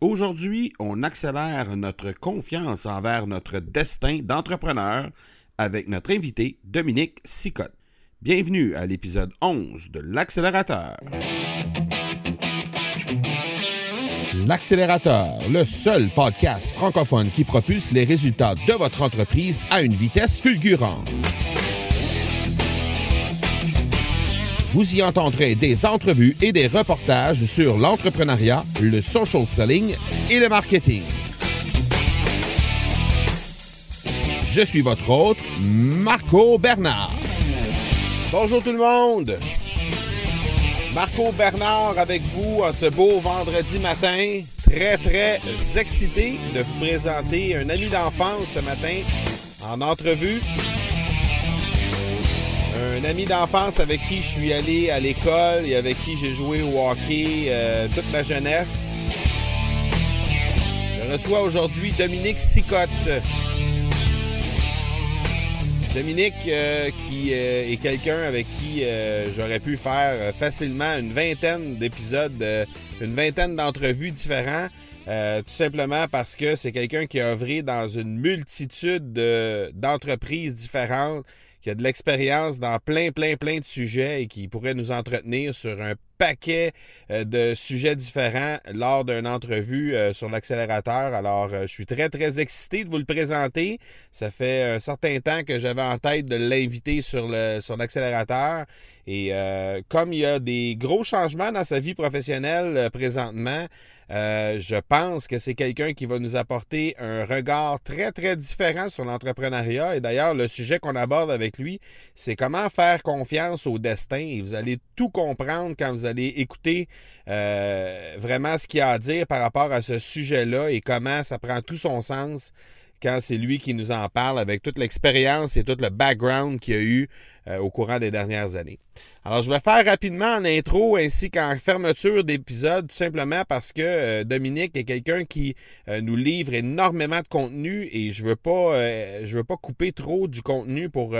Aujourd'hui, on accélère notre confiance envers notre destin d'entrepreneur avec notre invité Dominique Sicotte. Bienvenue à l'épisode 11 de l'accélérateur. L'accélérateur, le seul podcast francophone qui propulse les résultats de votre entreprise à une vitesse fulgurante. Vous y entendrez des entrevues et des reportages sur l'entrepreneuriat, le social selling et le marketing. Je suis votre hôte, Marco Bernard. Bonjour tout le monde. Marco Bernard avec vous en ce beau vendredi matin. Très, très excité de vous présenter un ami d'enfance ce matin en entrevue un ami d'enfance avec qui je suis allé à l'école et avec qui j'ai joué au hockey euh, toute ma jeunesse. Je reçois aujourd'hui Dominique Sicotte. Dominique, euh, qui euh, est quelqu'un avec qui j'aurais pu faire facilement une vingtaine d'épisodes, une vingtaine d'entrevues différents. tout simplement parce que c'est quelqu'un qui a œuvré dans une multitude d'entreprises différentes, qui a de l'expérience dans plein, plein, plein de sujets et qui pourrait nous entretenir sur un paquet euh, de sujets différents lors d'une entrevue euh, sur l'accélérateur. Alors, euh, je suis très, très excité de vous le présenter. Ça fait un certain temps que j'avais en tête de l'inviter sur l'accélérateur. Sur et comme il y a des gros changements dans sa vie professionnelle présentement, je pense que c'est quelqu'un qui va nous apporter un regard très, très différent sur l'entrepreneuriat. Et d'ailleurs, le sujet qu'on aborde avec lui, c'est comment faire confiance au destin. Et vous allez tout comprendre quand vous allez écouter euh, vraiment ce qu'il a à dire par rapport à ce sujet-là et comment ça prend tout son sens quand c'est lui qui nous en parle avec toute l'expérience et tout le background qu'il a eu euh, au courant des dernières années. Alors, je vais faire rapidement en intro ainsi qu'en fermeture d'épisode, tout simplement parce que euh, Dominique est quelqu'un qui euh, nous livre énormément de contenu et je veux pas, je veux pas couper trop du contenu pour,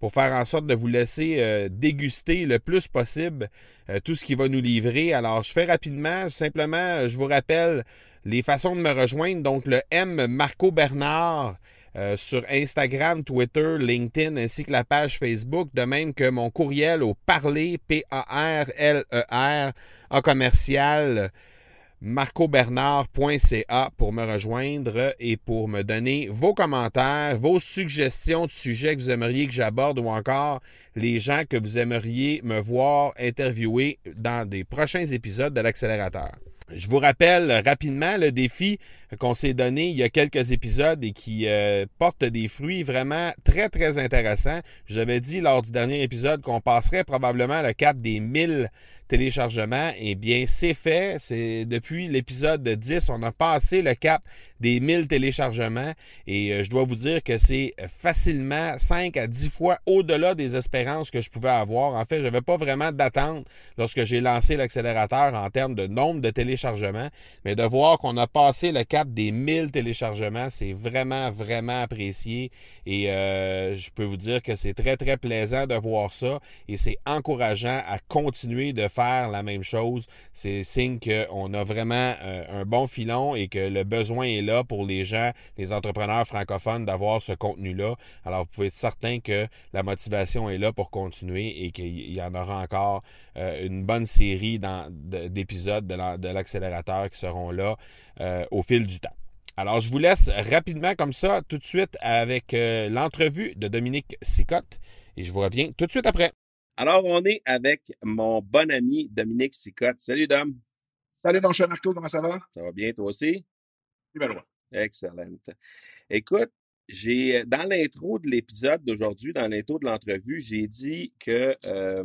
pour faire en sorte de vous laisser déguster le plus possible tout ce qu'il va nous livrer. Alors, je fais rapidement, simplement, je vous rappelle les façons de me rejoindre. Donc, le M Marco Bernard. Euh, sur Instagram, Twitter, LinkedIn ainsi que la page Facebook, de même que mon courriel au parler, P-A-R-L-E-R, en commercial, marcobernard.ca pour me rejoindre et pour me donner vos commentaires, vos suggestions de sujets que vous aimeriez que j'aborde ou encore les gens que vous aimeriez me voir interviewer dans des prochains épisodes de l'accélérateur. Je vous rappelle rapidement le défi qu'on s'est donné il y a quelques épisodes et qui euh, portent des fruits vraiment très, très intéressants. Je avais dit lors du dernier épisode qu'on passerait probablement le cap des 1000 téléchargements. Eh bien, c'est fait. C'est depuis l'épisode 10, on a passé le cap des 1000 téléchargements. Et euh, je dois vous dire que c'est facilement 5 à 10 fois au-delà des espérances que je pouvais avoir. En fait, je n'avais pas vraiment d'attente lorsque j'ai lancé l'accélérateur en termes de nombre de téléchargements, mais de voir qu'on a passé le cap des 1000 téléchargements, c'est vraiment, vraiment apprécié. Et euh, je peux vous dire que c'est très, très plaisant de voir ça. Et c'est encourageant à continuer de faire la même chose. C'est signe qu'on a vraiment euh, un bon filon et que le besoin est là pour les gens, les entrepreneurs francophones d'avoir ce contenu-là. Alors, vous pouvez être certain que la motivation est là pour continuer et qu'il y en aura encore euh, une bonne série d'épisodes de l'accélérateur qui seront là euh, au fil du temps. Alors, je vous laisse rapidement comme ça, tout de suite, avec euh, l'entrevue de Dominique Sicotte et je vous reviens tout de suite après. Alors, on est avec mon bon ami Dominique Sicotte. Salut, Dom. Salut, mon cher Marco, comment ça va? Ça va bien, toi aussi? Numéro Excellente. Écoute, j'ai dans l'intro de l'épisode d'aujourd'hui, dans l'intro de l'entrevue, j'ai dit que euh,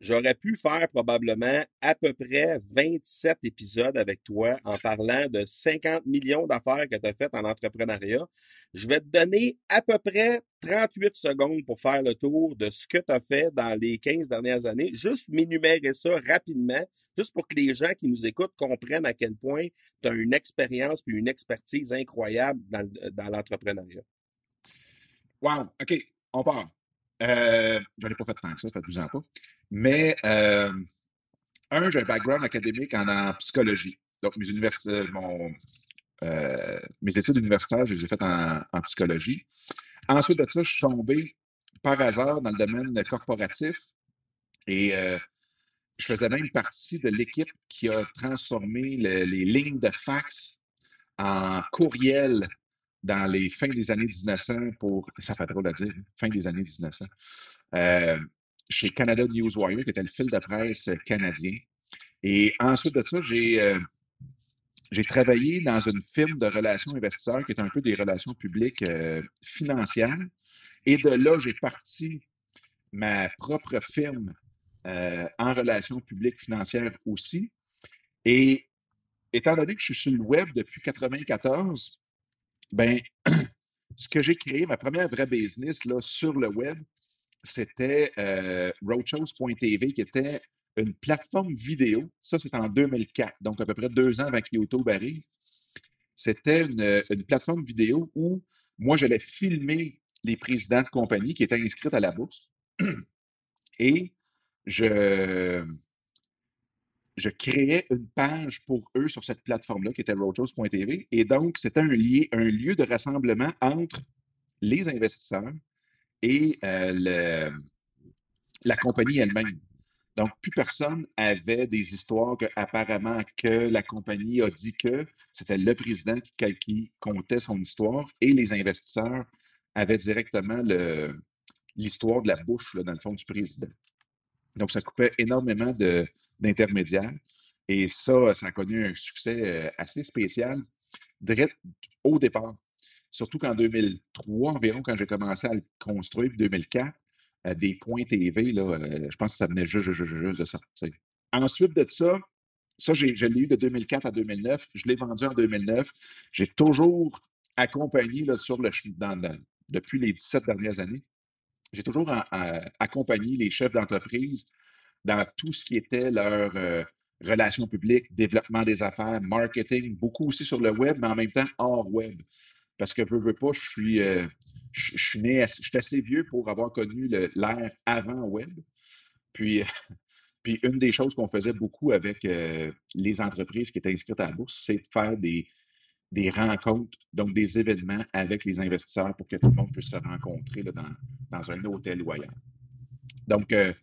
J'aurais pu faire probablement à peu près 27 épisodes avec toi en parlant de 50 millions d'affaires que tu as faites en entrepreneuriat. Je vais te donner à peu près 38 secondes pour faire le tour de ce que tu as fait dans les 15 dernières années. Juste m'énumérer ça rapidement, juste pour que les gens qui nous écoutent comprennent à quel point tu as une expérience et une expertise incroyable dans, l'entrepreneuriat. Wow, OK, on part. Euh, je n'en pas fait tant que ça, ça fait 12 ans pas. Mais, euh, un, j'ai un background académique en, psychologie. Donc, mes, mon, euh, mes études universitaires, je les ai faites en, psychologie. Ensuite de ça, je suis tombé par hasard dans le domaine corporatif et euh, je faisais même partie de l'équipe qui a transformé les lignes de fax en courriel dans les fins des années 1900 pour, ça fait drôle à dire, fin des années 1900, euh, chez Canada Newswire, qui était le fil de presse canadien. Et ensuite de ça, j'ai euh, j'ai travaillé dans une firme de relations investisseurs qui est un peu des relations publiques euh, financières. Et de là, j'ai parti ma propre firme en relations publiques financières aussi. Et étant donné que je suis sur le web depuis 1994, ben, ce que j'ai créé, ma première vraie business là, sur le web, c'était euh, roadshows.tv, qui était une plateforme vidéo. Ça, c'était en 2004, donc à peu près deux ans avant que YouTube arrive. C'était une, une, plateforme vidéo où moi, j'allais filmer les présidents de compagnie qui étaient inscrits à la bourse. Et je, je créais une page pour eux sur cette plateforme-là qui était roadshows.tv. Et donc, c'était un, un lieu de rassemblement entre les investisseurs et euh, la compagnie elle-même. Donc, plus personne avait des histoires que, apparemment, que la compagnie a dit que c'était le président qui, qui comptait son histoire et les investisseurs avaient directement l'histoire de la bouche, dans le fond, du président. Donc, ça coupait énormément d'intermédiaires. Et ça, ça a connu un succès euh, assez spécial au départ. Surtout qu'en 2003 environ, quand j'ai commencé à le construire, puis 2004, euh, des points TV, là, euh, je pense que ça venait juste, juste, juste de sortir. Ensuite de ça, ça, je l'ai eu de 2004 à 2009. Je l'ai vendu en 2009. J'ai toujours accompagné là, sur le dans, depuis les 17 dernières années j'ai toujours accompagné les chefs d'entreprise dans tout ce qui était leur euh, relations publiques, développement des affaires, marketing, beaucoup aussi sur le web, mais en même temps hors web. Parce que, je veux pas, je suis, euh, je, suis né, je suis assez vieux pour avoir connu l'ère avant web. Puis, puis une des choses qu'on faisait beaucoup avec euh, les entreprises qui étaient inscrites à la bourse, c'est de faire des, des rencontres, donc des événements avec les investisseurs pour que tout le monde puisse se rencontrer dans, dans, un hôtel ailleurs. Donc, euh,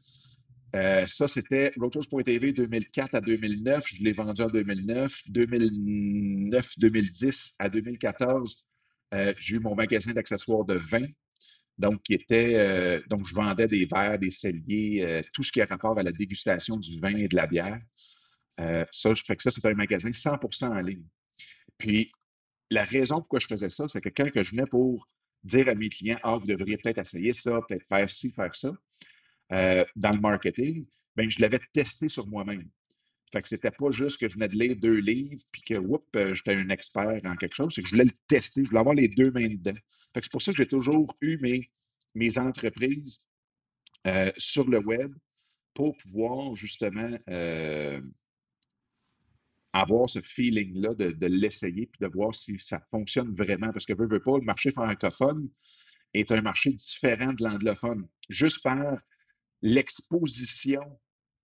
euh, ça, c'était Rotos.tv 2004 à 2009. Je l'ai vendu en 2009. 2009-2010 à 2014, euh, j'ai eu mon magasin d'accessoires de vin. Donc, qui était, donc, je vendais des verres, des celliers, tout ce qui a rapport à la dégustation du vin et de la bière. ça, je fais que ça, c'était un magasin 100% en ligne. Puis, la raison pourquoi je faisais ça, c'est que quand je venais pour dire à mes clients, ah, vous devriez peut-être essayer ça, peut-être faire ci, faire ça, euh, dans le marketing, ben, je l'avais testé sur moi-même. Fait que c'était pas juste que je venais de lire deux livres puis que, whoop, euh, j'étais un expert en quelque chose, c'est que je voulais le tester, je voulais avoir les deux mains dedans. Fait que c'est pour ça que j'ai toujours eu mes, mes entreprises euh, sur le web pour pouvoir justement euh, avoir ce feeling-là de, de l'essayer puis de voir si ça fonctionne vraiment. Parce que, veux, veux pas, le marché francophone est un marché différent de l'anglophone. Juste par l'exposition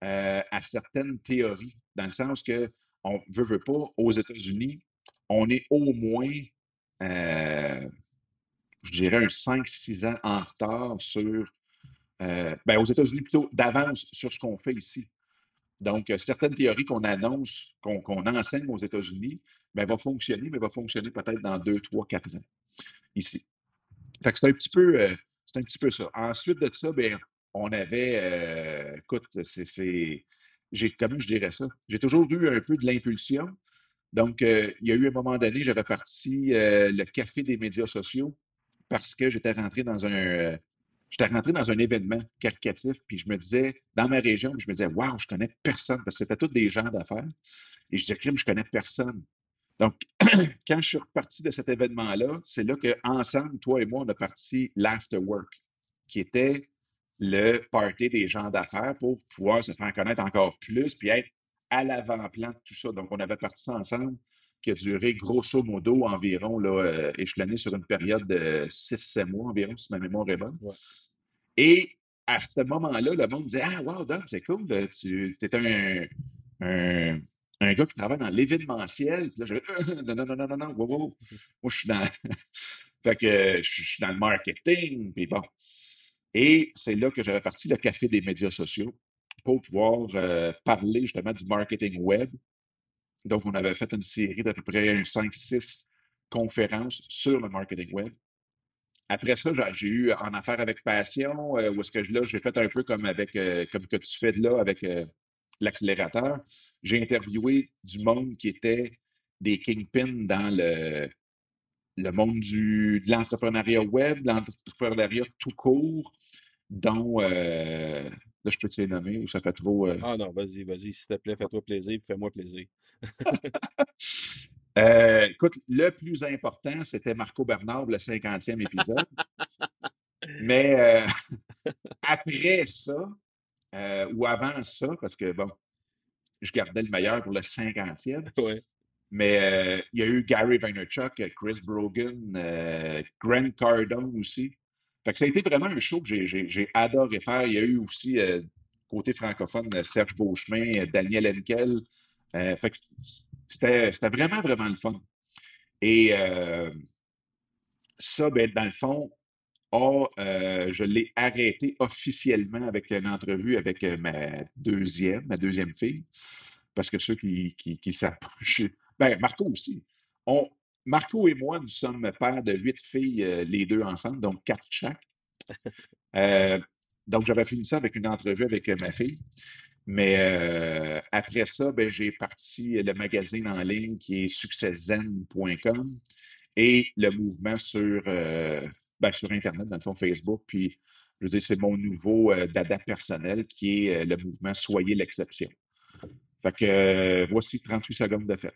euh, à certaines théories, dans le sens que on veut, veut pas, aux États-Unis, on est au moins, euh, je dirais, un 5-6 ans en retard sur, euh, ben, aux États-Unis plutôt, d'avance sur ce qu'on fait ici. Donc, certaines théories qu'on annonce, qu'on enseigne aux États-Unis, ben, vont fonctionner, mais vont fonctionner peut-être dans 2, 3, 4 ans ici. Fait que c'est un petit peu, c'est un petit peu ça. Ensuite de ça, ben, on avait, euh, écoute, c'est, j'ai, comment je dirais ça? J'ai toujours eu un peu de l'impulsion. Donc, euh, il y a eu un moment donné, j'avais parti euh, le café des médias sociaux parce que j'étais rentré dans un, j'étais rentré dans un événement caritatif, puis je me disais, dans ma région, je me disais, waouh, je connais personne, parce que c'était tous des gens d'affaires. Et je disais, crime, je connais personne. Donc, quand je suis reparti de cet événement-là, c'est là qu'ensemble, toi et moi, on a parti l'afterwork, qui était le party des gens d'affaires pour pouvoir se faire connaître encore plus puis être à l'avant-plan de tout ça. Donc, on avait parti ça ensemble qui a duré grosso modo environ, là, euh, échelonné sur une période de 6-7 mois environ, si ma mémoire est bonne. Et à ce moment-là, le monde disait Ah, wow, Dom, c'est cool, tu es un, un, un, gars qui travaille dans l'événementiel. Puis là, je non, non, non, non, non, non, wow, wow. Moi, je suis dans. fait que je suis dans le marketing, puis bon. Et c'est là que j'avais parti le café des médias sociaux pour pouvoir euh, parler justement du marketing web. Donc, on avait fait une série d'à peu près 5-6 conférences sur le marketing web. Après ça, j'ai eu en affaires avec passion, euh, où est-ce que là, j'ai fait un peu comme avec euh, comme que tu fais là avec l'accélérateur. J'ai interviewé du monde qui était des kingpins dans le, le monde du, de l'entrepreneuriat web, de l'entrepreneuriat tout court, dont, euh, là, je peux te les nommer ou ça fait trop. Euh... Ah non, vas-y, vas-y, s'il te plaît, fais-toi plaisir, fais-moi plaisir. euh, écoute, le plus important, c'était Marco Bernard, le 50e épisode. Mais euh, après ça, euh, ou avant ça, parce que bon, je gardais le meilleur pour le 50e. Ouais. Mais euh, il y a eu Gary Vaynerchuk, Chris Brogan, euh, Grant Cardone aussi. Fait que ça a été vraiment un show que j'ai adoré faire. Il y a eu aussi, euh, côté francophone, Serge Beauchemin, Daniel Henkel. Euh, fait que c'était vraiment, vraiment le fun. Et euh, ça, ben, dans le fond, oh, je l'ai arrêté officiellement avec une entrevue avec ma deuxième, ma deuxième fille. Parce que ceux qui, qui, qui ben, Marco aussi. On, Marco et moi, nous sommes pères de huit filles, euh, les deux ensemble, donc quatre chaque. Euh, donc, j'avais fini ça avec une entrevue avec euh, ma fille. Mais euh, après ça, ben, j'ai parti le magazine en ligne qui est succeszen.com et le mouvement sur, ben, sur Internet, dans le fond Facebook. Puis, je veux dire, c'est mon nouveau dada personnel qui est le mouvement Soyez l'exception. Fait que voici 38 secondes de fête.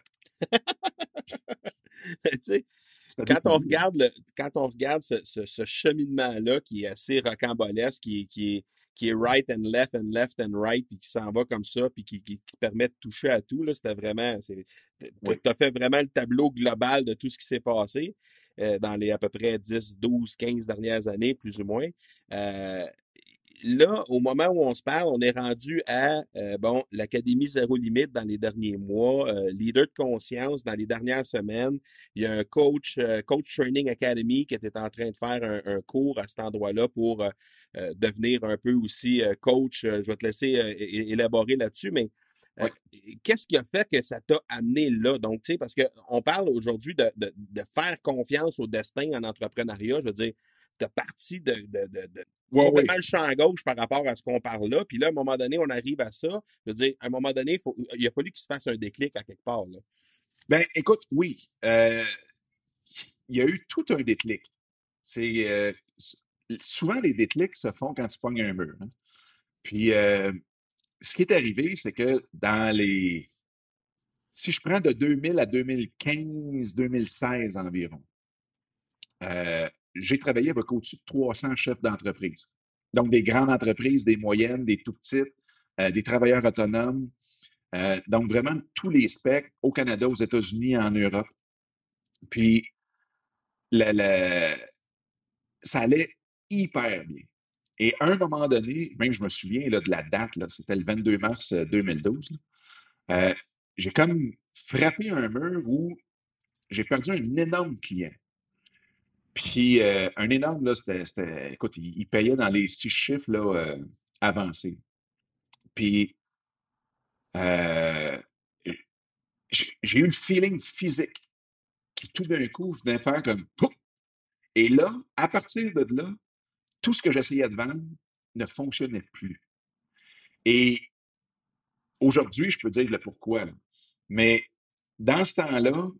Quand on regarde le, quand on regarde ce, ce, ce cheminement-là qui est assez rocambolesque, qui est, qui est, qui est right and left and left and right, puis qui s'en va comme ça, puis qui, qui, qui permet de toucher à tout, là, c'était vraiment, tu oui. as fait vraiment le tableau global de tout ce qui s'est passé euh, dans les à peu près 10, 12, 15 dernières années, plus ou moins. Euh, là, au moment où on se parle, on est rendu à euh, bon l'Académie Zéro Limite dans les derniers mois, euh, leader de conscience dans les dernières semaines. Il y a un coach, euh, coach training academy qui était en train de faire un, un cours à cet endroit-là pour euh, euh, devenir un peu aussi coach. je vais te laisser élaborer là-dessus, mais oui. Qu'est-ce qui a fait que ça t'a amené là? Donc, tu sais, parce qu'on parle aujourd'hui de, de, de, faire confiance au destin en entrepreneuriat. Je veux dire, de parti de, de, de, de ouais, complètement le champ gauche par rapport à ce qu'on parle là. Puis là, à un moment donné, on arrive à ça. Je veux dire, à un moment donné, faut, il a fallu qu'il se fasse un déclic à quelque part. Là. Ben, écoute, oui. Euh, il y a eu tout un déclic. C'est euh, souvent les déclics se font quand tu pognes un mur. Hein. Puis euh, ce qui est arrivé, c'est que dans les si je prends de 2000 à 2015, 2016 environ, euh, j'ai travaillé avec au-dessus de 300 chefs d'entreprise. Donc, des grandes entreprises, des moyennes, des tout petites, des travailleurs autonomes. donc, vraiment tous les specs au Canada, aux États-Unis, en Europe. Puis, ça allait hyper bien. Et à un moment donné, même je me souviens là, de la date, c'était le 22 mars 2012, euh, euh, j'ai comme frappé un mur où j'ai perdu un énorme client. Puis euh, un énorme, là, c'était, écoute, il, payait dans les six chiffres là, avancés. Puis j'ai eu le feeling physique qui tout d'un coup venait faire comme Pouf! Et là, à partir de là, tout ce que j'essayais de vendre ne fonctionnait plus. Et aujourd'hui, je peux dire le pourquoi. Mais dans ce temps-là,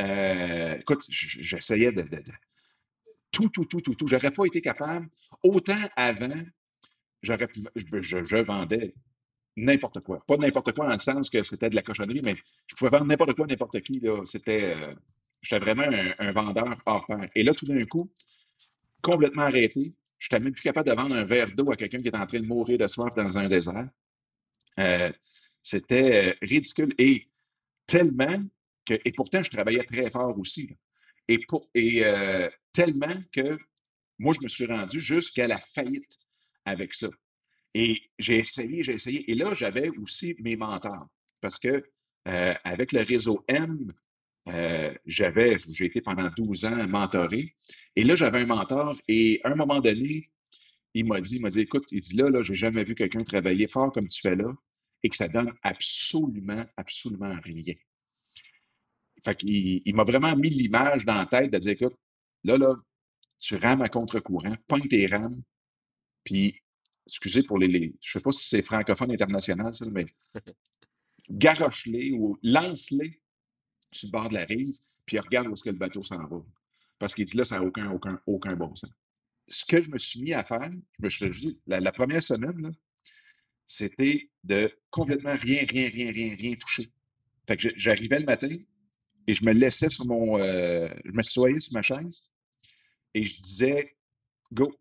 euh, écoute, j'essayais de, tout, tout, tout, tout, tout. J'aurais pas été capable. Autant avant, j'aurais pu, je, vendais n'importe quoi. Pas n'importe quoi dans le sens que c'était de la cochonnerie, mais je pouvais vendre n'importe quoi, n'importe qui. C'était, euh, J'étais vraiment un, vendeur hors pair. Et là, tout d'un coup, complètement arrêté. Je n'étais même plus capable de vendre un verre d'eau à quelqu'un qui est en train de mourir de soif dans un désert. Euh, c'était euh, ridicule. Et tellement que, et pourtant, je travaillais très fort aussi. Et, pour, et euh, tellement que moi, je me suis rendu jusqu'à la faillite avec ça. Et j'ai essayé, j'ai essayé. Et là, j'avais aussi mes mentors. Parce que avec le réseau M, euh, j'avais, j'ai été pendant 12 ans mentoré. Et là, j'avais un mentor et à un moment donné, il m'a dit, il m'a dit, écoute, il dit là, là, j'ai jamais vu quelqu'un travailler fort comme tu fais là et que ça donne absolument, absolument rien. Fait qu'il il, m'a vraiment mis l'image dans la tête de dire, écoute, là, là, tu rames à contre-courant, pointe tes rames, puis, excusez pour les, les je sais pas si c'est francophone international, ça, mais garoche-les ou lance-les sur le bord de la rive, puis il regarde où est-ce que le bateau s'en va. Parce qu'il dit là, ça n'a aucun, aucun, aucun bon sens. Ce que je me suis mis à faire, je me suis dit, la, première semaine, c'était de complètement rien, rien, rien, rien, rien toucher. Fait que j'arrivais le matin et je me laissais sur mon. Euh, je me soyais sur ma chaise et je disais Go.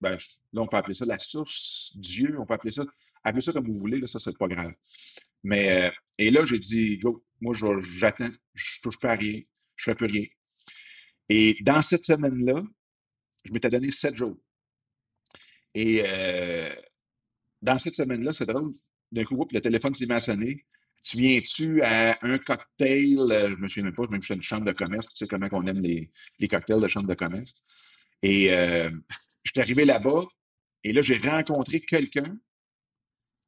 Ben, là, on peut appeler ça la source, Dieu, on peut appeler ça. Appelez ça comme vous voulez, là, ça, c'est pas grave. Mais, euh, et là, j'ai dit, go, moi, j'attends, je touche pas à rien, je fais plus rien. Et dans cette semaine-là, je m'étais donné sept jours. Et euh, dans cette semaine-là, c'est drôle, d'un coup, le téléphone s'est sonner. Tu viens-tu à un cocktail, euh, je me souviens même pas, même suis une chambre de commerce, tu sais comment on aime les, cocktails de chambre de commerce. Et euh, je suis arrivé là-bas, et là, j'ai rencontré quelqu'un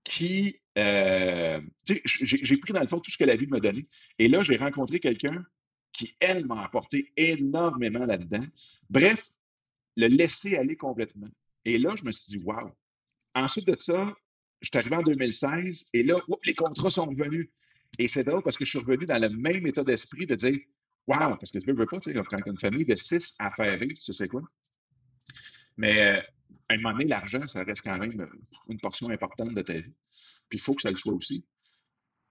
qui, euh, j'ai pris dans le fond tout ce que la vie m'a donné. Et là, j'ai rencontré quelqu'un qui, elle, m'a apporté énormément là-dedans. Bref, le laisser aller complètement. Et là, je me suis dit, wow. Ensuite de ça, je suis arrivé en 2016 et là, les contrats sont revenus. Et c'est drôle parce que je suis revenu dans le même état d'esprit de dire, wow, parce que tu ne veux pas, tu sais, quand tu as une famille de six à faire vivre, tu sais quoi. Mais euh, à un moment donné, l'argent, ça reste quand même une portion importante de ta vie. Puis il faut que ça le soit aussi.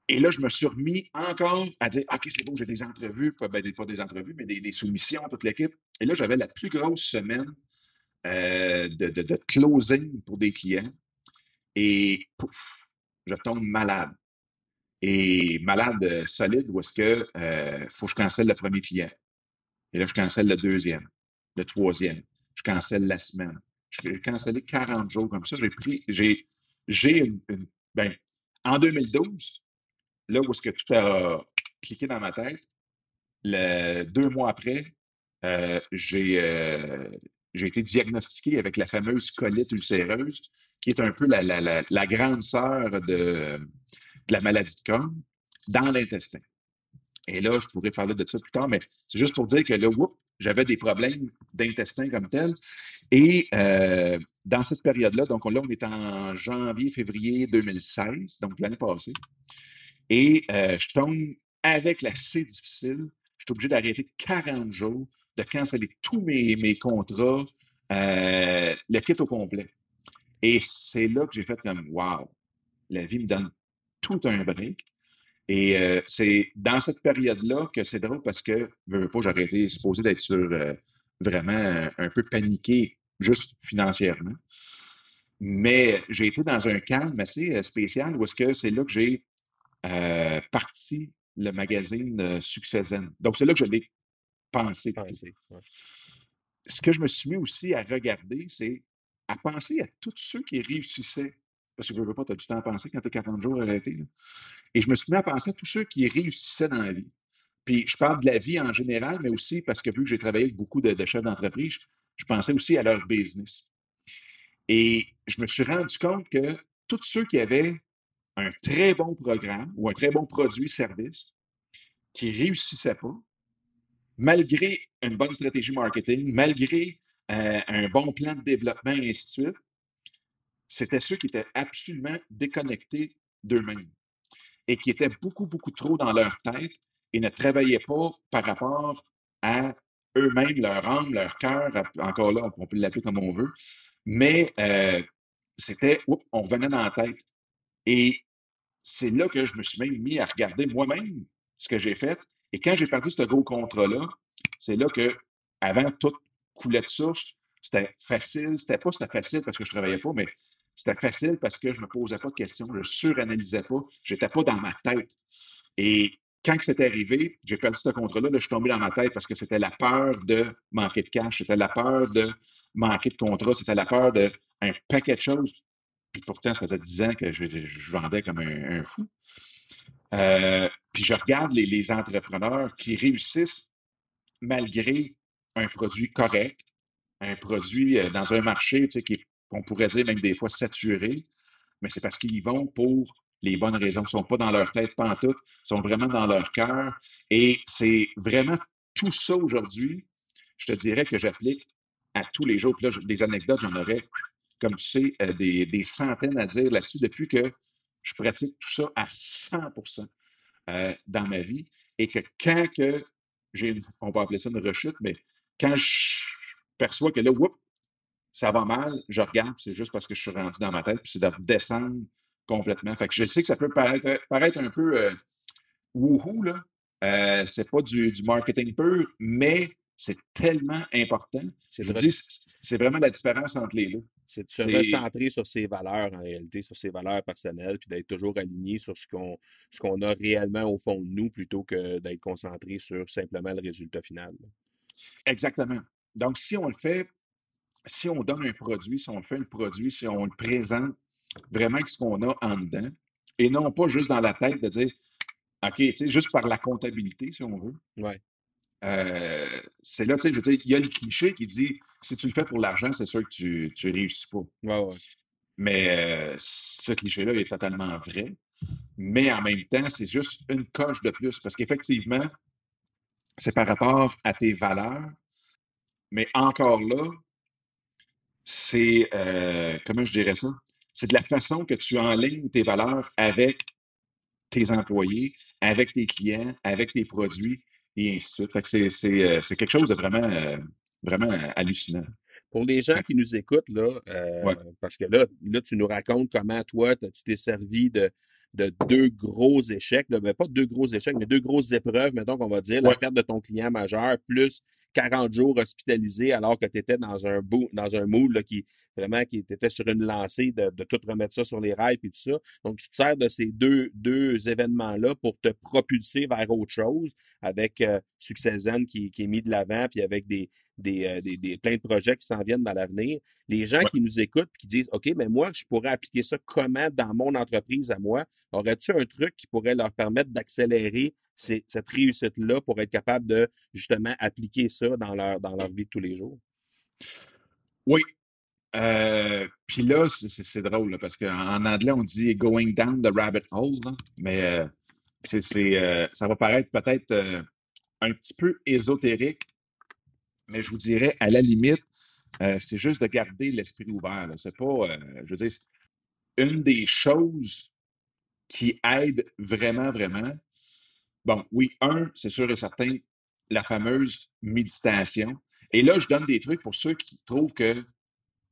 Et là, je me suis remis encore à dire OK, c'est bon, j'ai des entrevues, pas, ben, pas des entrevues, mais des, soumissions, toute l'équipe. Et là, j'avais la plus grosse semaine euh, de, de, closing pour des clients. Et pouf, je tombe malade. Et malade euh, solide, où est-ce que euh, faut que je cancelle le premier client. Et là, je cancelle le deuxième, le troisième. Je cancelle la semaine. J'ai cancellé 40 jours comme ça. J'ai pris, j'ai, j'ai une, ben, en 2012, là où est-ce que tout a cliqué dans ma tête, le, deux mois après, euh, j'ai, euh, j'ai été diagnostiqué avec la fameuse colite ulcéreuse, qui est un peu la, la, la, la grande sœur de, de, la maladie de Crohn dans l'intestin. Et là, je pourrais parler de ça plus tard, mais c'est juste pour dire que là, j'avais des problèmes d'intestin comme tel. Et euh, dans cette période-là, donc là, on est en janvier, février 2016, donc l'année passée. Et euh, je tombe avec la C difficile. Je suis obligé d'arrêter 40 jours de canceller tous mes, mes contrats, euh, le kit au complet. Et c'est là que j'ai fait comme, wow, la vie me donne tout un break. Et euh, c'est dans cette période-là que c'est drôle parce que, je veux pas, j'aurais été supposé d'être sur euh, vraiment un peu paniqué, juste financièrement. Mais j'ai été dans un calme assez spécial où est-ce que c'est là que j'ai parti le magazine Succès Zen. Donc, c'est là que je l'ai pensé. Ce que je me suis mis aussi à regarder, c'est à penser à tous ceux qui réussissaient. Parce que je ne veux pas, tu as du temps à penser quand tu as 40 jours arrêtés. Et je me suis mis à penser à tous ceux qui réussissaient dans la vie. Puis je parle de la vie en général, mais aussi parce que vu que j'ai travaillé avec beaucoup de, chefs d'entreprise, je pensais aussi à leur business. Et je me suis rendu compte que tous ceux qui avaient un très bon programme ou un très bon produit-service qui ne réussissaient pas, malgré une bonne stratégie marketing, malgré euh, un bon plan de développement et ainsi de suite, c'était ceux qui étaient absolument déconnectés d'eux-mêmes et qui étaient beaucoup, beaucoup trop dans leur tête et ne travaillaient pas par rapport à eux-mêmes, leur âme, leur cœur, encore là, on peut l'appeler comme on veut, mais euh, c'était, on revenait dans la tête. Et c'est là que je me suis même mis à regarder moi-même ce que j'ai fait. Et quand j'ai perdu ce gros contrat-là, c'est là que, avant tout coulait de source, c'était facile. C'était pas facile parce que je travaillais pas, mais c'était facile parce que je me posais pas de questions, je suranalysais pas, j'étais pas dans ma tête. Et quand c'est arrivé, j'ai perdu ce contrat-là, là, je suis tombé dans ma tête parce que c'était la peur de manquer de cash, c'était la peur de manquer de contrat, c'était la peur d'un paquet de choses. Puis pourtant, ça faisait dix ans que je, vendais comme un, fou. Euh, puis je regarde les, entrepreneurs qui réussissent malgré un produit correct, un produit euh, dans un marché tu sais, qu'on pourrait dire même des fois saturé, mais c'est parce qu'ils vont pour les bonnes raisons. Ils ne sont pas dans leur tête pantoute, ils sont vraiment dans leur cœur. Et c'est vraiment tout ça aujourd'hui, je te dirais que j'applique à tous les jours. Puis là, des anecdotes, j'en aurais, comme tu sais, euh, des, centaines à dire là-dessus depuis que je pratique tout ça à 100% euh, dans ma vie. Et que quand que j'ai, on peut appeler ça une rechute, mais quand je perçois que là, whoop, ça va mal, je regarde, c'est juste parce que je suis rendu dans ma tête, puis c'est de descendre complètement. Fait que je sais que ça peut paraître, paraître un peu euh, wouhou, là. Euh, c'est pas du, marketing pur, mais c'est tellement important. Je dis, c'est vraiment la différence entre les deux. C'est de se recentrer sur ses valeurs, en réalité, sur ses valeurs personnelles, puis d'être toujours aligné sur ce qu'on ce qu'on a réellement au fond de nous, plutôt que d'être concentré sur simplement le résultat final. Exactement. Donc, si on le fait, si on donne un produit, si on fait un produit, si on le présente vraiment avec ce qu'on a en dedans, et non pas juste dans la tête de dire, OK, tu sais, juste par la comptabilité, si on veut. Ouais. Euh, c'est là, tu sais, je veux dire, il y a le cliché qui dit, si tu le fais pour l'argent, c'est sûr que tu ne réussis pas. Ouais, ouais. Mais euh, ce cliché-là est totalement vrai. Mais en même temps, c'est juste une coche de plus. Parce qu'effectivement, c'est par rapport à tes valeurs. Mais encore là, c'est, euh, comment je dirais ça? c'est de la façon que tu enlignes tes valeurs avec tes employés, avec tes clients, avec tes produits et ainsi de suite. c'est, euh, quelque chose de vraiment, euh, vraiment hallucinant. Pour les gens qui nous écoutent, là, euh, parce que là, là, tu nous racontes comment toi, tu t'es servi de, de deux gros échecs, de, ben, pas deux gros échecs, mais deux grosses épreuves, mettons qu'on va dire, la perte de ton client majeur, plus 40 jours hospitalisé alors que tu étais dans un dans un moule qui vraiment qui était sur une lancée de, de, tout remettre ça sur les rails et tout ça. Donc, tu te sers de ces deux, deux événements-là pour te propulser vers autre chose avec euh, Success Zen qui, qui est mis de l'avant, puis avec des, des, euh, des, des, plein de projets qui s'en viennent dans l'avenir. Les gens qui nous écoutent qui disent OK, mais moi, je pourrais appliquer ça comment dans mon entreprise à moi? Aurais-tu un truc qui pourrait leur permettre d'accélérer cette réussite-là pour être capable de justement appliquer ça dans leur, dans leur vie de tous les jours? Oui. Euh, puis là, c'est drôle parce qu'en anglais, on dit going down the rabbit hole, mais euh, c'est, ça va paraître peut-être un petit peu ésotérique, mais je vous dirais, à la limite, euh, c'est juste de garder l'esprit ouvert. C'est pas, euh, je veux dire, une des choses qui aide vraiment, vraiment. Bon, oui, un, c'est sûr et certain, la fameuse méditation. Et là, je donne des trucs pour ceux qui trouvent que,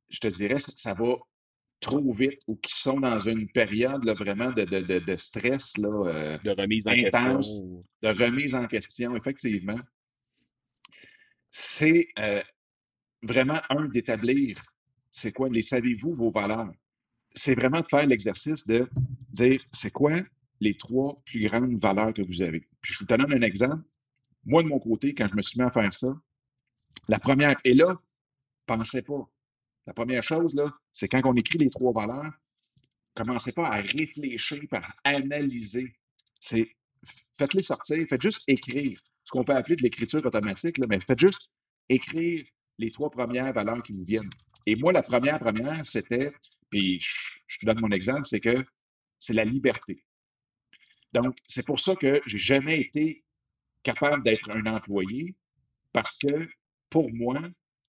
je te dirais, ça, va trop vite ou qui sont dans une période là, vraiment de, de, de, stress là, euh, de remise en question. De remise en question, effectivement. C'est euh, vraiment un d'établir, c'est quoi, les savez-vous vos valeurs? C'est vraiment de faire l'exercice de dire, c'est quoi les trois plus grandes valeurs que vous avez? Puis je vous donne un exemple. Moi, de mon côté, quand je me suis mis à faire ça, la première, et là, pensez pas. La première chose, là, c'est quand on écrit les trois valeurs, commencez pas à réfléchir, à analyser. C'est faites-les sortir, faites juste écrire, ce qu'on peut appeler de l'écriture automatique, là, mais faites juste écrire les trois premières valeurs qui vous viennent. Et moi, la première première, c'était, puis je, te donne mon exemple, c'est que c'est la liberté. Donc, c'est pour ça que j'ai jamais été capable d'être un employé parce que pour moi,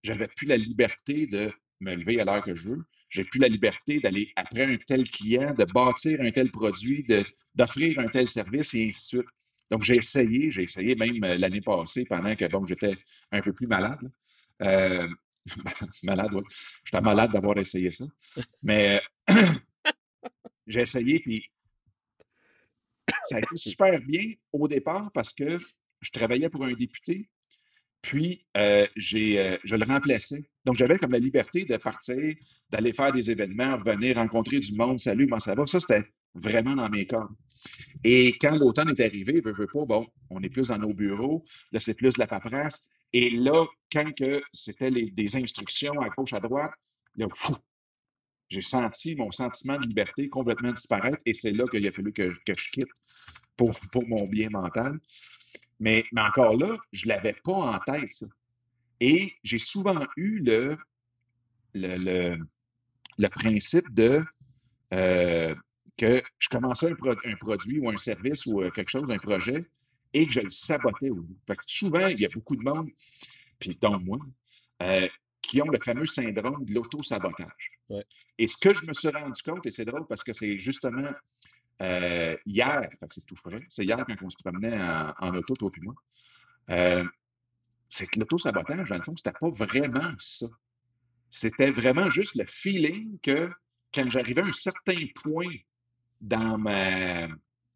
j'avais plus la liberté de me lever à l'heure que je veux. J'ai plus la liberté d'aller après un tel client, de bâtir un tel produit, d'offrir un tel service et ainsi de suite. Donc, j'ai essayé, j'ai essayé même euh, l'année passée pendant que j'étais un peu plus malade. Euh, malade, oui. J'étais malade d'avoir essayé ça. Mais j'ai essayé, puis ça a été super bien au départ parce que je travaillais pour un député, puis euh, j'ai, euh, je le remplaçais. Donc, j'avais comme la liberté de partir, d'aller faire des événements, venir rencontrer du monde. Salut, comment ça va? Ça, c'était vraiment dans mes cordes. Et quand l'automne est arrivé, veux, veux pas, bon, on est plus dans nos bureaux, là, c'est plus de la paperasse. Et là, quand que c'était des instructions à gauche, à droite, là, fou, j'ai senti mon sentiment de liberté complètement disparaître et c'est là qu'il a fallu que, que je quitte pour, pour mon bien mental. Mais, mais encore là, je ne l'avais pas en tête, ça. Et j'ai souvent eu le, le, le, principe de euh, que je commençais un, produit ou un service ou euh, quelque chose, un projet, et que je le sabotais au bout. Fait que souvent, il y a beaucoup de monde, puis dont moi, euh, qui ont le fameux syndrome de l'auto-sabotage. Et ce que je me suis rendu compte, et c'est drôle parce que c'est justement euh, hier, c'est tout frais, c'est hier quand on se promenait en, auto, toi et moi, euh, c'est que l'auto-sabotage, dans le fond, c'était pas vraiment ça. C'était vraiment juste le feeling que quand j'arrivais à un certain point dans ma,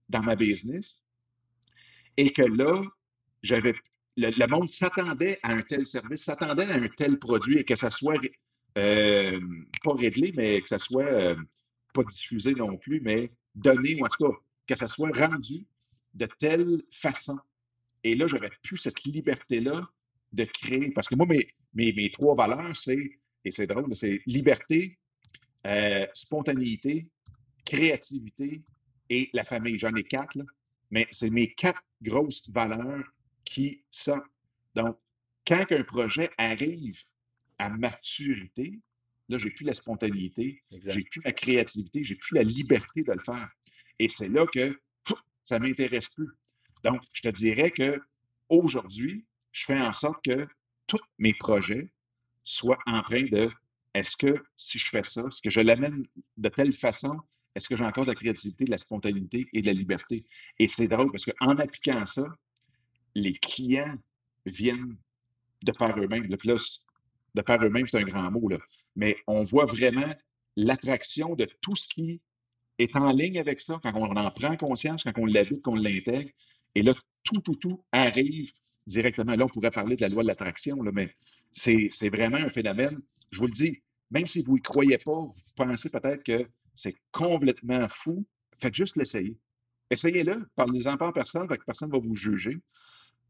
dans ma business, et que là, j'avais le, monde s'attendait à un tel service, s'attendait à un tel produit et que ça soit euh, pas réglé, mais que ça soit pas diffusé non plus, mais donné, ou en tout cas, que ça soit rendu de telle façon. Et là, j'aurais plus cette liberté-là de créer. Parce que moi, mes, mes, trois valeurs, c'est, et c'est drôle, c'est liberté, euh, spontanéité, créativité et la famille. J'en ai quatre, là, mais c'est mes quatre grosses valeurs qui sont. Donc, quand un projet arrive à maturité, Là, j'ai plus la spontanéité, j'ai plus la créativité, j'ai plus la liberté de le faire. Et c'est là que ça m'intéresse plus. Donc, je te dirais que aujourd'hui, je fais en sorte que tous mes projets soient empreints de est-ce que si je fais ça, est-ce que je l'amène de telle façon, est-ce que j'ai encore de la créativité, de la spontanéité et de la liberté? Et c'est drôle parce qu'en appliquant ça, les clients viennent de par eux-mêmes. Plus de par eux-mêmes, c'est un grand mot, là. mais on voit vraiment l'attraction de tout ce qui est en ligne avec ça, quand on en prend conscience, quand on l'habite, qu'on l'intègre. Et là, tout, tout, tout arrive directement. Là, on pourrait parler de la loi de l'attraction, mais c'est vraiment un phénomène. Je vous le dis, même si vous n'y croyez pas, vous pensez peut-être que c'est complètement fou, faites juste l'essayer. Essayez-le, parlez-en pas en personne, que personne ne va vous juger.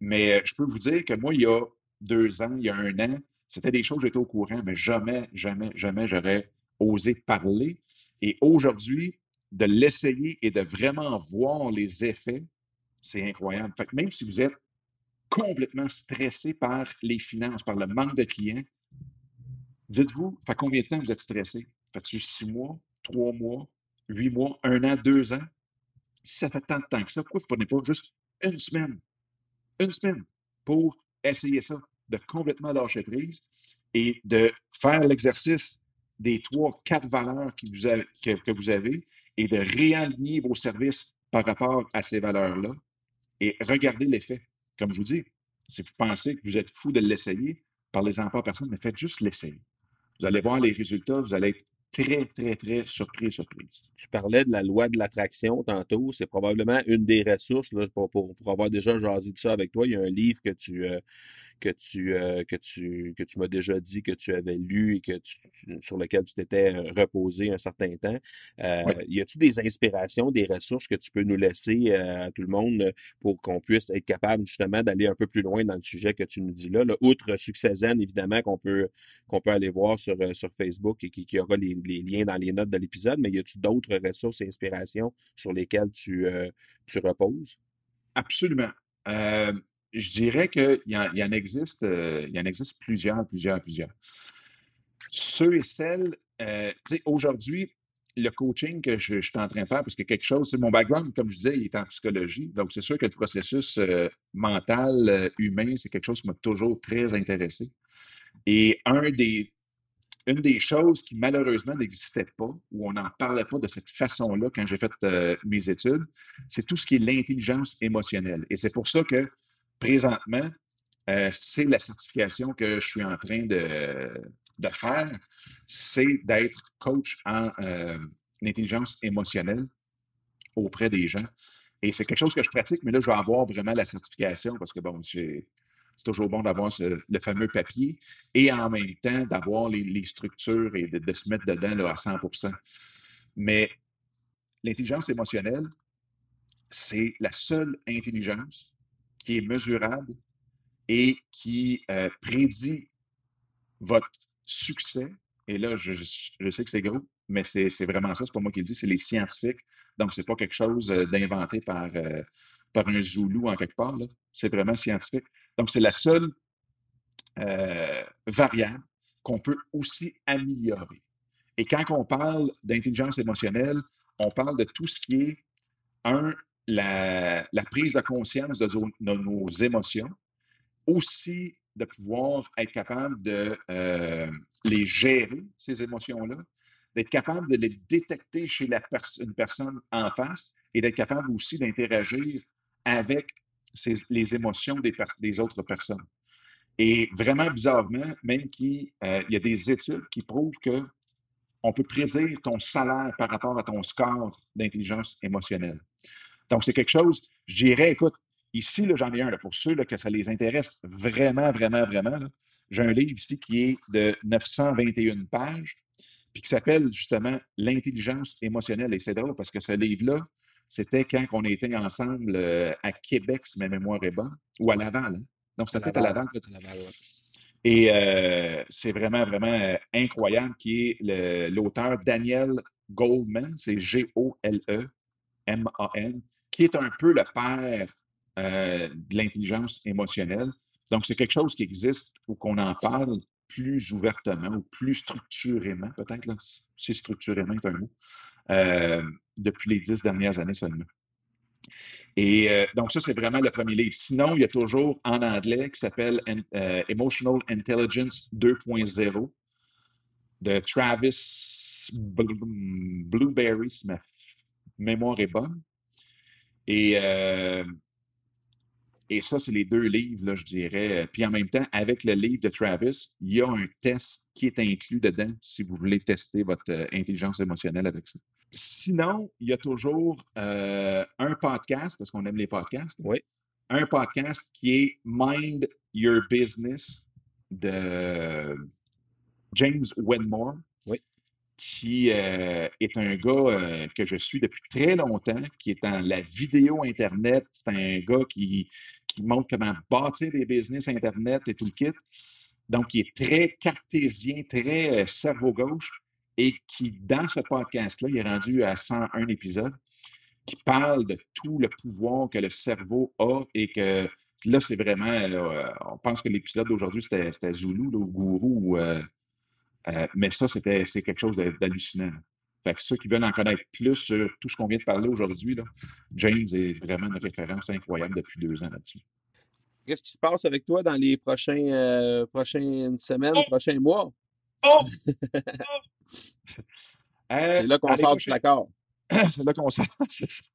Mais je peux vous dire que moi, il y a deux ans, il y a un an, c'était des choses, j'étais au courant, mais jamais, jamais, jamais j'aurais osé parler. Et aujourd'hui, de l'essayer et de vraiment voir les effets, c'est incroyable. Fait même si vous êtes complètement stressé par les finances, par le manque de clients, dites-vous, fait combien de temps vous êtes stressé? Faites-tu six mois, trois mois, huit mois, un an, deux ans? Si ça fait tant de temps que ça, pourquoi vous ne prenez pas juste une semaine? Une semaine pour essayer ça? de complètement lâcher prise et de faire l'exercice des trois, quatre valeurs que, vous avez et de réaligner vos services par rapport à ces valeurs-là et regarder l'effet. Comme je vous dis, si vous pensez que vous êtes fou de l'essayer, parlez-en pas à personne, mais faites juste l'essayer. Vous allez voir les résultats, vous allez être très, très, très surpris, surprise. Tu parlais de la loi de l'attraction tantôt. C'est probablement une des ressources là, pour, pour, pour, avoir déjà jasé de ça avec toi. Il y a un livre que tu, euh, que tu, euh, que tu, que tu m'as déjà dit que tu avais lu et que tu, sur lequel tu t'étais euh, reposé un certain temps. Euh, Y a-t-il des inspirations, des ressources que tu peux nous laisser à tout le monde pour qu'on puisse être capable justement d'aller un peu plus loin dans le sujet que tu nous dis là? là? Outre Succès Zen, évidemment, qu'on peut, qu'on peut aller voir sur, sur Facebook et qui, qui aura les, les, liens dans les notes de l'épisode, mais y a-t-il d'autres ressources et inspirations sur lesquelles tu, tu reposes? Absolument. Euh, je dirais qu'il y, en, en existe, euh, il y en existe plusieurs, plusieurs, plusieurs. Ceux et celles, euh, aujourd'hui, le coaching que je, suis en train de faire, parce que quelque chose, c'est mon background, comme je disais, il est en psychologie. Donc, c'est sûr que le processus euh, mental, euh, humain, c'est quelque chose qui m'a toujours très intéressé. Et un des, une des choses qui malheureusement n'existait pas, ou on n'en parlait pas de cette façon-là quand j'ai fait euh, mes études, c'est tout ce qui est l'intelligence émotionnelle. Et c'est pour ça que présentement, euh, c'est la certification que je suis en train de, faire, c'est d'être coach en euh, intelligence émotionnelle auprès des gens. Et c'est quelque chose que je pratique, mais là, je vais avoir vraiment la certification parce que, bon, c'est toujours bon d'avoir le fameux papier et en même temps d'avoir les, structures et de, se mettre dedans là, à 100% Mais l'intelligence émotionnelle, c'est la seule intelligence qui est mesurable et qui euh, prédit votre succès. Et là, je, sais que c'est gros, mais c'est vraiment ça, c'est pas moi qui le dis, c'est les scientifiques. Donc, c'est pas quelque chose euh, d'inventé par, euh, par un Zoulou en quelque part. C'est vraiment scientifique. Donc, c'est la seule variable qu'on peut aussi améliorer. Et quand on parle d'intelligence émotionnelle, on parle de tout ce qui est, un, la, prise de conscience de, nos émotions, aussi de pouvoir être capable de euh, les gérer, ces émotions-là, d'être capable de les détecter chez une personne en face et d'être capable aussi d'interagir avec les émotions des, autres personnes. Et vraiment bizarrement, même qu'il euh, y a des études qui prouvent que on peut prédire ton salaire par rapport à ton score d'intelligence émotionnelle. Donc, c'est quelque chose, je dirais, écoute, ici, j'en ai un, là, pour ceux là, que ça les intéresse vraiment, vraiment, vraiment. J'ai un livre ici qui est de 921 pages, puis qui s'appelle justement L'intelligence émotionnelle. Et c'est drôle parce que ce livre-là, c'était quand on était ensemble euh, à Québec, si ma mémoire est bonne, ou à Laval. Hein. Donc, c'était à Laval. Et euh, c'est vraiment, vraiment euh, incroyable qui est l'auteur Daniel Goldman, c'est G-O-L-E-M-A-N, qui est un peu le père euh, de l'intelligence émotionnelle. Donc, c'est quelque chose qui existe ou qu'on en parle plus ouvertement ou plus structurément, peut-être, si structurément est un mot, euh, depuis les dix dernières années seulement. Et euh, donc, ça, c'est vraiment le premier livre. Sinon, il y a toujours en anglais qui s'appelle Emotional Intelligence 2.0 de Travis Blueberry, si ma mémoire est bonne. Et, euh, et ça, c'est les deux livres, là, je dirais. Puis en même temps, avec le livre de Travis, il y a un test qui est inclus dedans si vous voulez tester votre euh, intelligence émotionnelle avec ça. Sinon, il y a toujours euh, un podcast, parce qu'on aime les podcasts. Oui. Un podcast qui est Mind Your Business de James Wedmore qui euh, est un gars euh, que je suis depuis très longtemps, qui est dans la vidéo Internet. C'est un gars qui, qui montre comment bâtir des business Internet et tout le kit. Donc, il est très cartésien, très euh, cerveau gauche et qui, dans ce podcast-là, il est rendu à 101 épisodes, qui parle de tout le pouvoir que le cerveau a et que là, c'est vraiment, on pense que l'épisode d'aujourd'hui, c'était Zulu, le gourou, euh, mais ça, c'était, quelque chose d'hallucinant. Fait que ceux qui veulent en connaître plus sur tout ce qu'on vient de parler aujourd'hui, James est vraiment une référence incroyable depuis deux ans là-dessus. Qu'est-ce qui se passe avec toi dans les prochains, euh, prochaines semaines, oh! prochains mois? Oh! Euh, c'est là qu'on sort du d'accord. c'est là qu'on sort, c'est ça.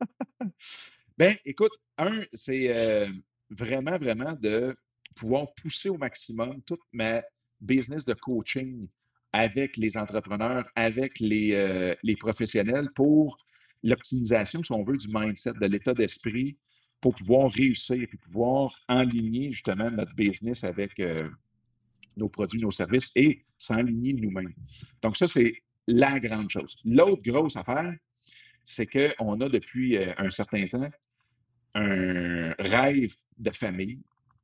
Ben, écoute, un, c'est vraiment, vraiment de pouvoir pousser au maximum toute ma business de coaching avec les entrepreneurs, avec les, euh, les professionnels pour l'optimisation, si on veut, du mindset, de l'état d'esprit, pour pouvoir réussir et pouvoir enligner justement notre business avec euh, nos produits, nos services et s'enligner nous-mêmes. Donc ça, c'est la grande chose. L'autre grosse affaire, c'est qu'on a depuis euh, un certain temps un rêve de famille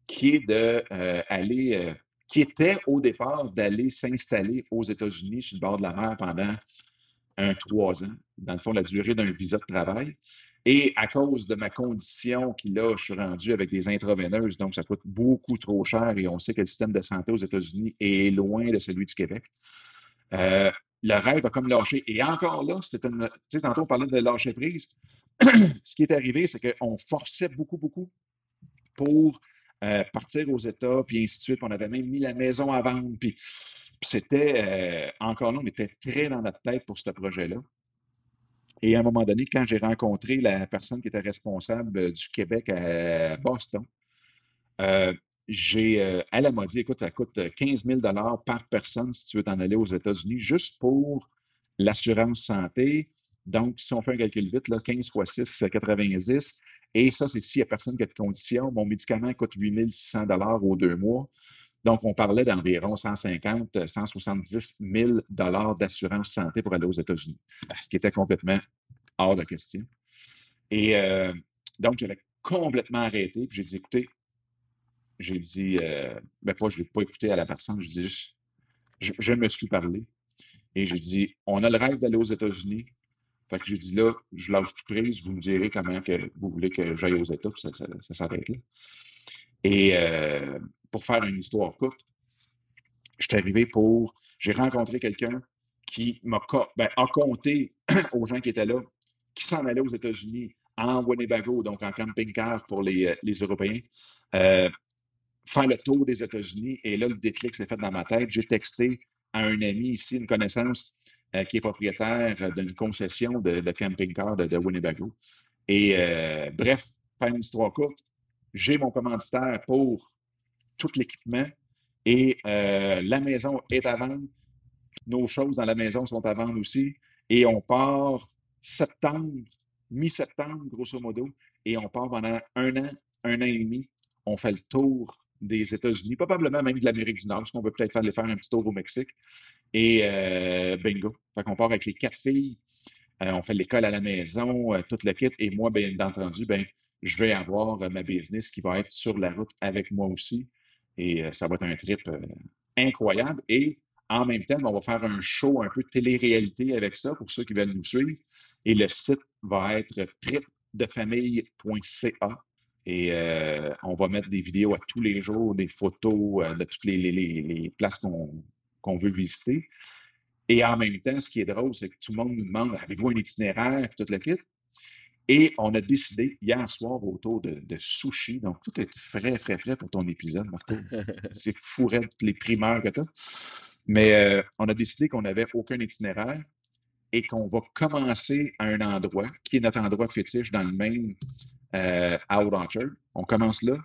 qui est de euh, aller, qui était au départ d'aller s'installer aux États-Unis sur le bord de la mer pendant un trois ans, dans le fond, la durée d'un visa de travail. Et à cause de ma condition qui, là, je suis rendu avec des intraveineuses, donc ça coûte beaucoup trop cher et on sait que le système de santé aux États-Unis est loin de celui du Québec. Euh, le rêve a comme lâché. Et encore là, c'était une. Tu sais, tantôt, on parlait de lâcher prise. Ce qui est arrivé, c'est qu'on forçait beaucoup, beaucoup pour euh, partir aux États, puis ainsi de suite. On avait même mis la maison à vendre. Puis, c'était, euh, encore là, on était très dans notre tête pour ce projet-là. Et à un moment donné, quand j'ai rencontré la personne qui était responsable du Québec à Boston, euh, j'ai, euh, elle m'a dit, écoute, ça coûte 15 000 par personne si tu veux t'en aller aux États-Unis, juste pour l'assurance santé. Donc, si on fait un calcul vite, là, 15 fois 6, c'est 90. Et ça, c'est s'il n'y a personne qui a de conditions. Mon médicament coûte 8 600 aux deux mois. Donc, on parlait d'environ 150, 170 000 dollars d'assurance santé pour aller aux États-Unis, ce qui était complètement hors de question. Et euh, donc, j'avais complètement arrêté. Puis j'ai dit, écoutez, j'ai dit, euh, ben pas, je ne l'ai pas écouté à la personne, je dis, je, je me suis parlé. Et j'ai dit, on a le rêve d'aller aux États-Unis. Fait que j'ai dit là, je lâche tout prise, vous me direz comment que vous voulez que j'aille aux États, puis ça, ça s'arrête là. Et euh, pour faire une histoire courte, je suis arrivé pour. J'ai rencontré quelqu'un qui m'a ben, a compté aux gens qui étaient là, qui s'en allaient aux États-Unis en Winnebago, donc en camping-car pour les, euh, les Européens, euh, faire le tour des États-Unis. Et là, le déclic s'est fait dans ma tête. J'ai texté à un ami ici, une connaissance, euh, qui est propriétaire d'une concession de, de camping-car de, de, Winnebago. Et euh, bref, faire une histoire courte, j'ai mon commanditaire pour tout l'équipement et euh, la maison est à vendre. Nos choses dans la maison sont à vendre aussi. Et on part septembre, mi-septembre, grosso modo, et on part pendant un an, un an et demi. On fait le tour des États-Unis, probablement même de l'Amérique du Nord, parce qu'on veut peut-être aller faire un petit tour au Mexique. Et euh, bingo. Fait qu'on part avec les quatre filles. Euh, on fait l'école à la maison, euh, toute le kit. Et moi, bien entendu, ben, je vais avoir ma business qui va être sur la route avec moi aussi. Et ça va être un trip incroyable. Et en même temps, on va faire un show un peu télé-réalité avec ça pour ceux qui veulent nous suivre. Et le site va être tripdefamille.ca. Et euh, on va mettre des vidéos à tous les jours, des photos de toutes les, les, les places qu'on qu veut visiter. Et en même temps, ce qui est drôle, c'est que tout le monde nous demande avez-vous un itinéraire et tout le kit? Et on a décidé hier soir autour de, de sushi. Donc, tout est frais, frais, frais pour ton épisode, Marco. C'est fourré toutes les primeurs que tu as. Mais euh, on a décidé qu'on n'avait aucun itinéraire et qu'on va commencer à un endroit qui est notre endroit fétiche dans le Maine, euh. On commence là.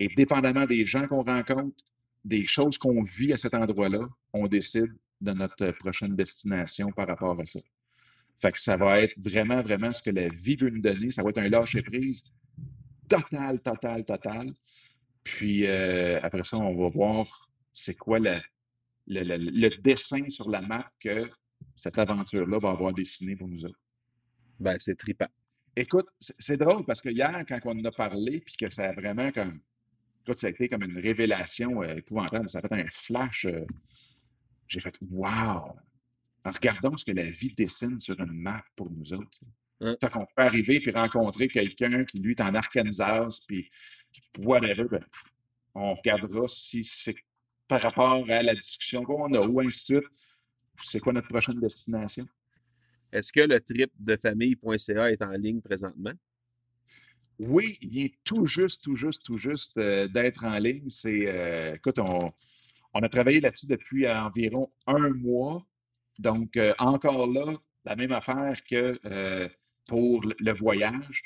Et dépendamment des gens qu'on rencontre, des choses qu'on vit à cet endroit-là, on décide de notre prochaine destination par rapport à ça. Fait que ça va être vraiment, vraiment ce que la vie veut nous donner. Ça va être un lâcher-prise total, total, total. Puis euh, après ça, on va voir c'est quoi le, le, dessin sur la map que cette aventure-là va avoir dessiné pour nous autres. Ben, c'est trippant. Écoute, c'est drôle parce que hier, quand on en a parlé, puis que ça a vraiment comme. Écoute, ça a été comme une révélation euh, épouvantable. Ça a fait un flash. Euh, J'ai fait Wow! regardons ce que la vie dessine sur une map pour nous autres. Hein? Fait qu'on peut arriver puis rencontrer quelqu'un qui, lui, est en Arkansas, puis whatever, ben, on regardera si c'est par rapport à la discussion qu'on a ou ainsi de suite. C'est quoi notre prochaine destination? Est-ce que le trip de famille.ca est en ligne présentement? Oui, il vient tout juste, tout juste, tout juste euh, d'être en ligne. C'est, euh, écoute, on, on a travaillé là-dessus depuis environ un mois. Donc, euh, encore là, la même affaire que euh, pour le voyage.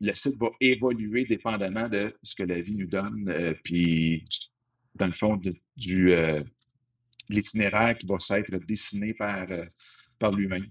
le site va évoluer dépendamment de ce que la vie nous donne. Euh, puis, dans le fond, du l'itinéraire qui va s'être dessiné par, par lui-même.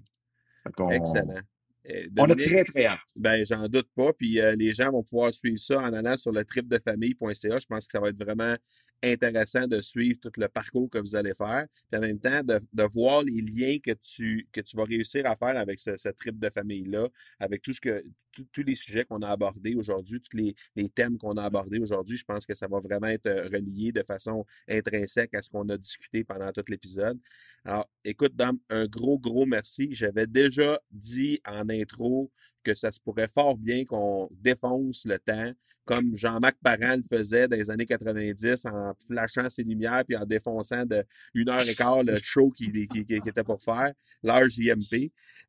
Excellent. Euh, on a très, très hâte. Ben, j'en doute pas. Puis euh, les gens vont pouvoir suivre ça en allant sur le tripdefamille.ca. Je pense que ça va être vraiment intéressant de suivre tout le parcours que vous allez faire. Puis en même temps, de, de voir les liens que tu, que tu vas réussir à faire avec ce, ce trip de famille-là, avec tout ce que tous les sujets qu'on a abordés aujourd'hui, tous les, les thèmes qu'on a abordés aujourd'hui. Je pense que ça va vraiment être euh, relié de façon intrinsèque à ce qu'on a discuté pendant tout l'épisode. Alors, écoute, Dom, un gros, gros merci. J'avais déjà dit en intro que ça se pourrait fort bien qu'on défonce le temps, comme Jean-Marc Parent le faisait dans les années 90 en flashant ses lumières puis en défonçant de une heure et quart le show qui, qui, était pour faire, l'heure.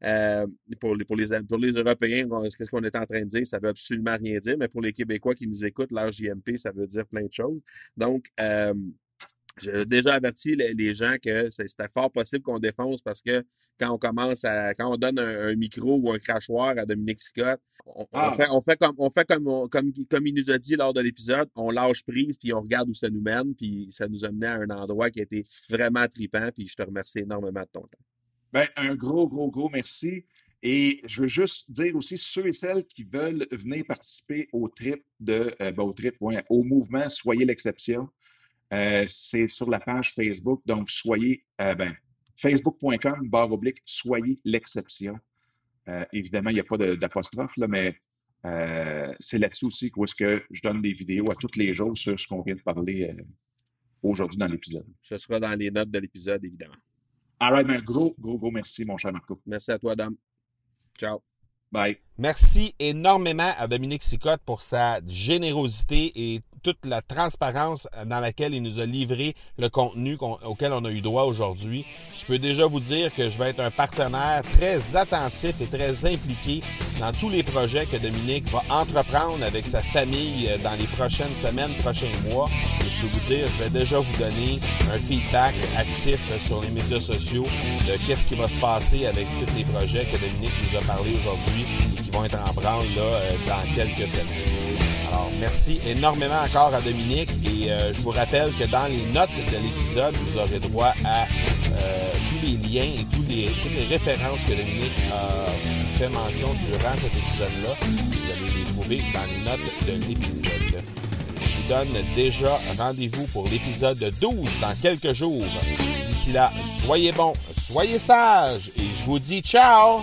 Euh, pour, les, pour, les, pour les Européens, qu'est-ce qu'on est en train de dire? Ça veut absolument rien dire, mais pour les Québécois qui nous écoutent, l'heure ça veut dire plein de choses. Donc, euh, j'ai déjà averti les, gens que c'était fort possible qu'on défonce parce que quand on commence à, quand on donne un, micro ou un crachoir à Dominique Scott, on, ah. fait, on fait comme, on fait comme, comme, comme il nous a dit lors de l'épisode, on lâche prise puis on regarde où ça nous mène puis ça nous a mené à un endroit qui a été vraiment tripant puis je te remercie énormément de ton temps. Ben, un gros, gros, gros merci. Et je veux juste dire aussi ceux et celles qui veulent venir participer au trip de, euh, ben, au trip, au mouvement Soyez l'exception. Euh, c'est sur la page Facebook. Donc, soyez, euh, ben, facebook.com, barre oblique, soyez l'exception. Euh, évidemment, il n'y a pas d'apostrophe, là, mais c'est là-dessus aussi où est-ce que je donne des vidéos à tous les jours sur ce qu'on vient de parler aujourd'hui dans l'épisode. Ce sera dans les notes de l'épisode, évidemment. All right, un gros, gros, gros merci, mon cher Marco. Merci à toi, Dame. Ciao. Bye. Merci énormément à Dominique Sicotte pour sa générosité et toute la transparence dans laquelle il nous a livré le contenu auquel on a eu droit aujourd'hui. Je peux déjà vous dire que je vais être un partenaire très attentif et très impliqué dans tous les projets que Dominique va entreprendre avec sa famille euh, dans les prochaines semaines, prochains mois. Et je peux vous dire, je vais déjà vous donner un feedback actif sur les médias sociaux de qu'est-ce qui va se passer avec tous les projets que Dominique nous a parlé aujourd'hui qui vont être en branle là, euh, dans quelques semaines. Alors, merci énormément encore à Dominique et euh, je vous rappelle que dans les notes de l'épisode, vous aurez droit à euh, tous les liens et toutes les références que Dominique a fait mention durant cet épisode-là. Vous allez les trouver dans les notes de l'épisode. Je vous donne déjà rendez-vous pour l'épisode 12 dans quelques jours. D'ici là, soyez bons, soyez sages et je vous dis ciao!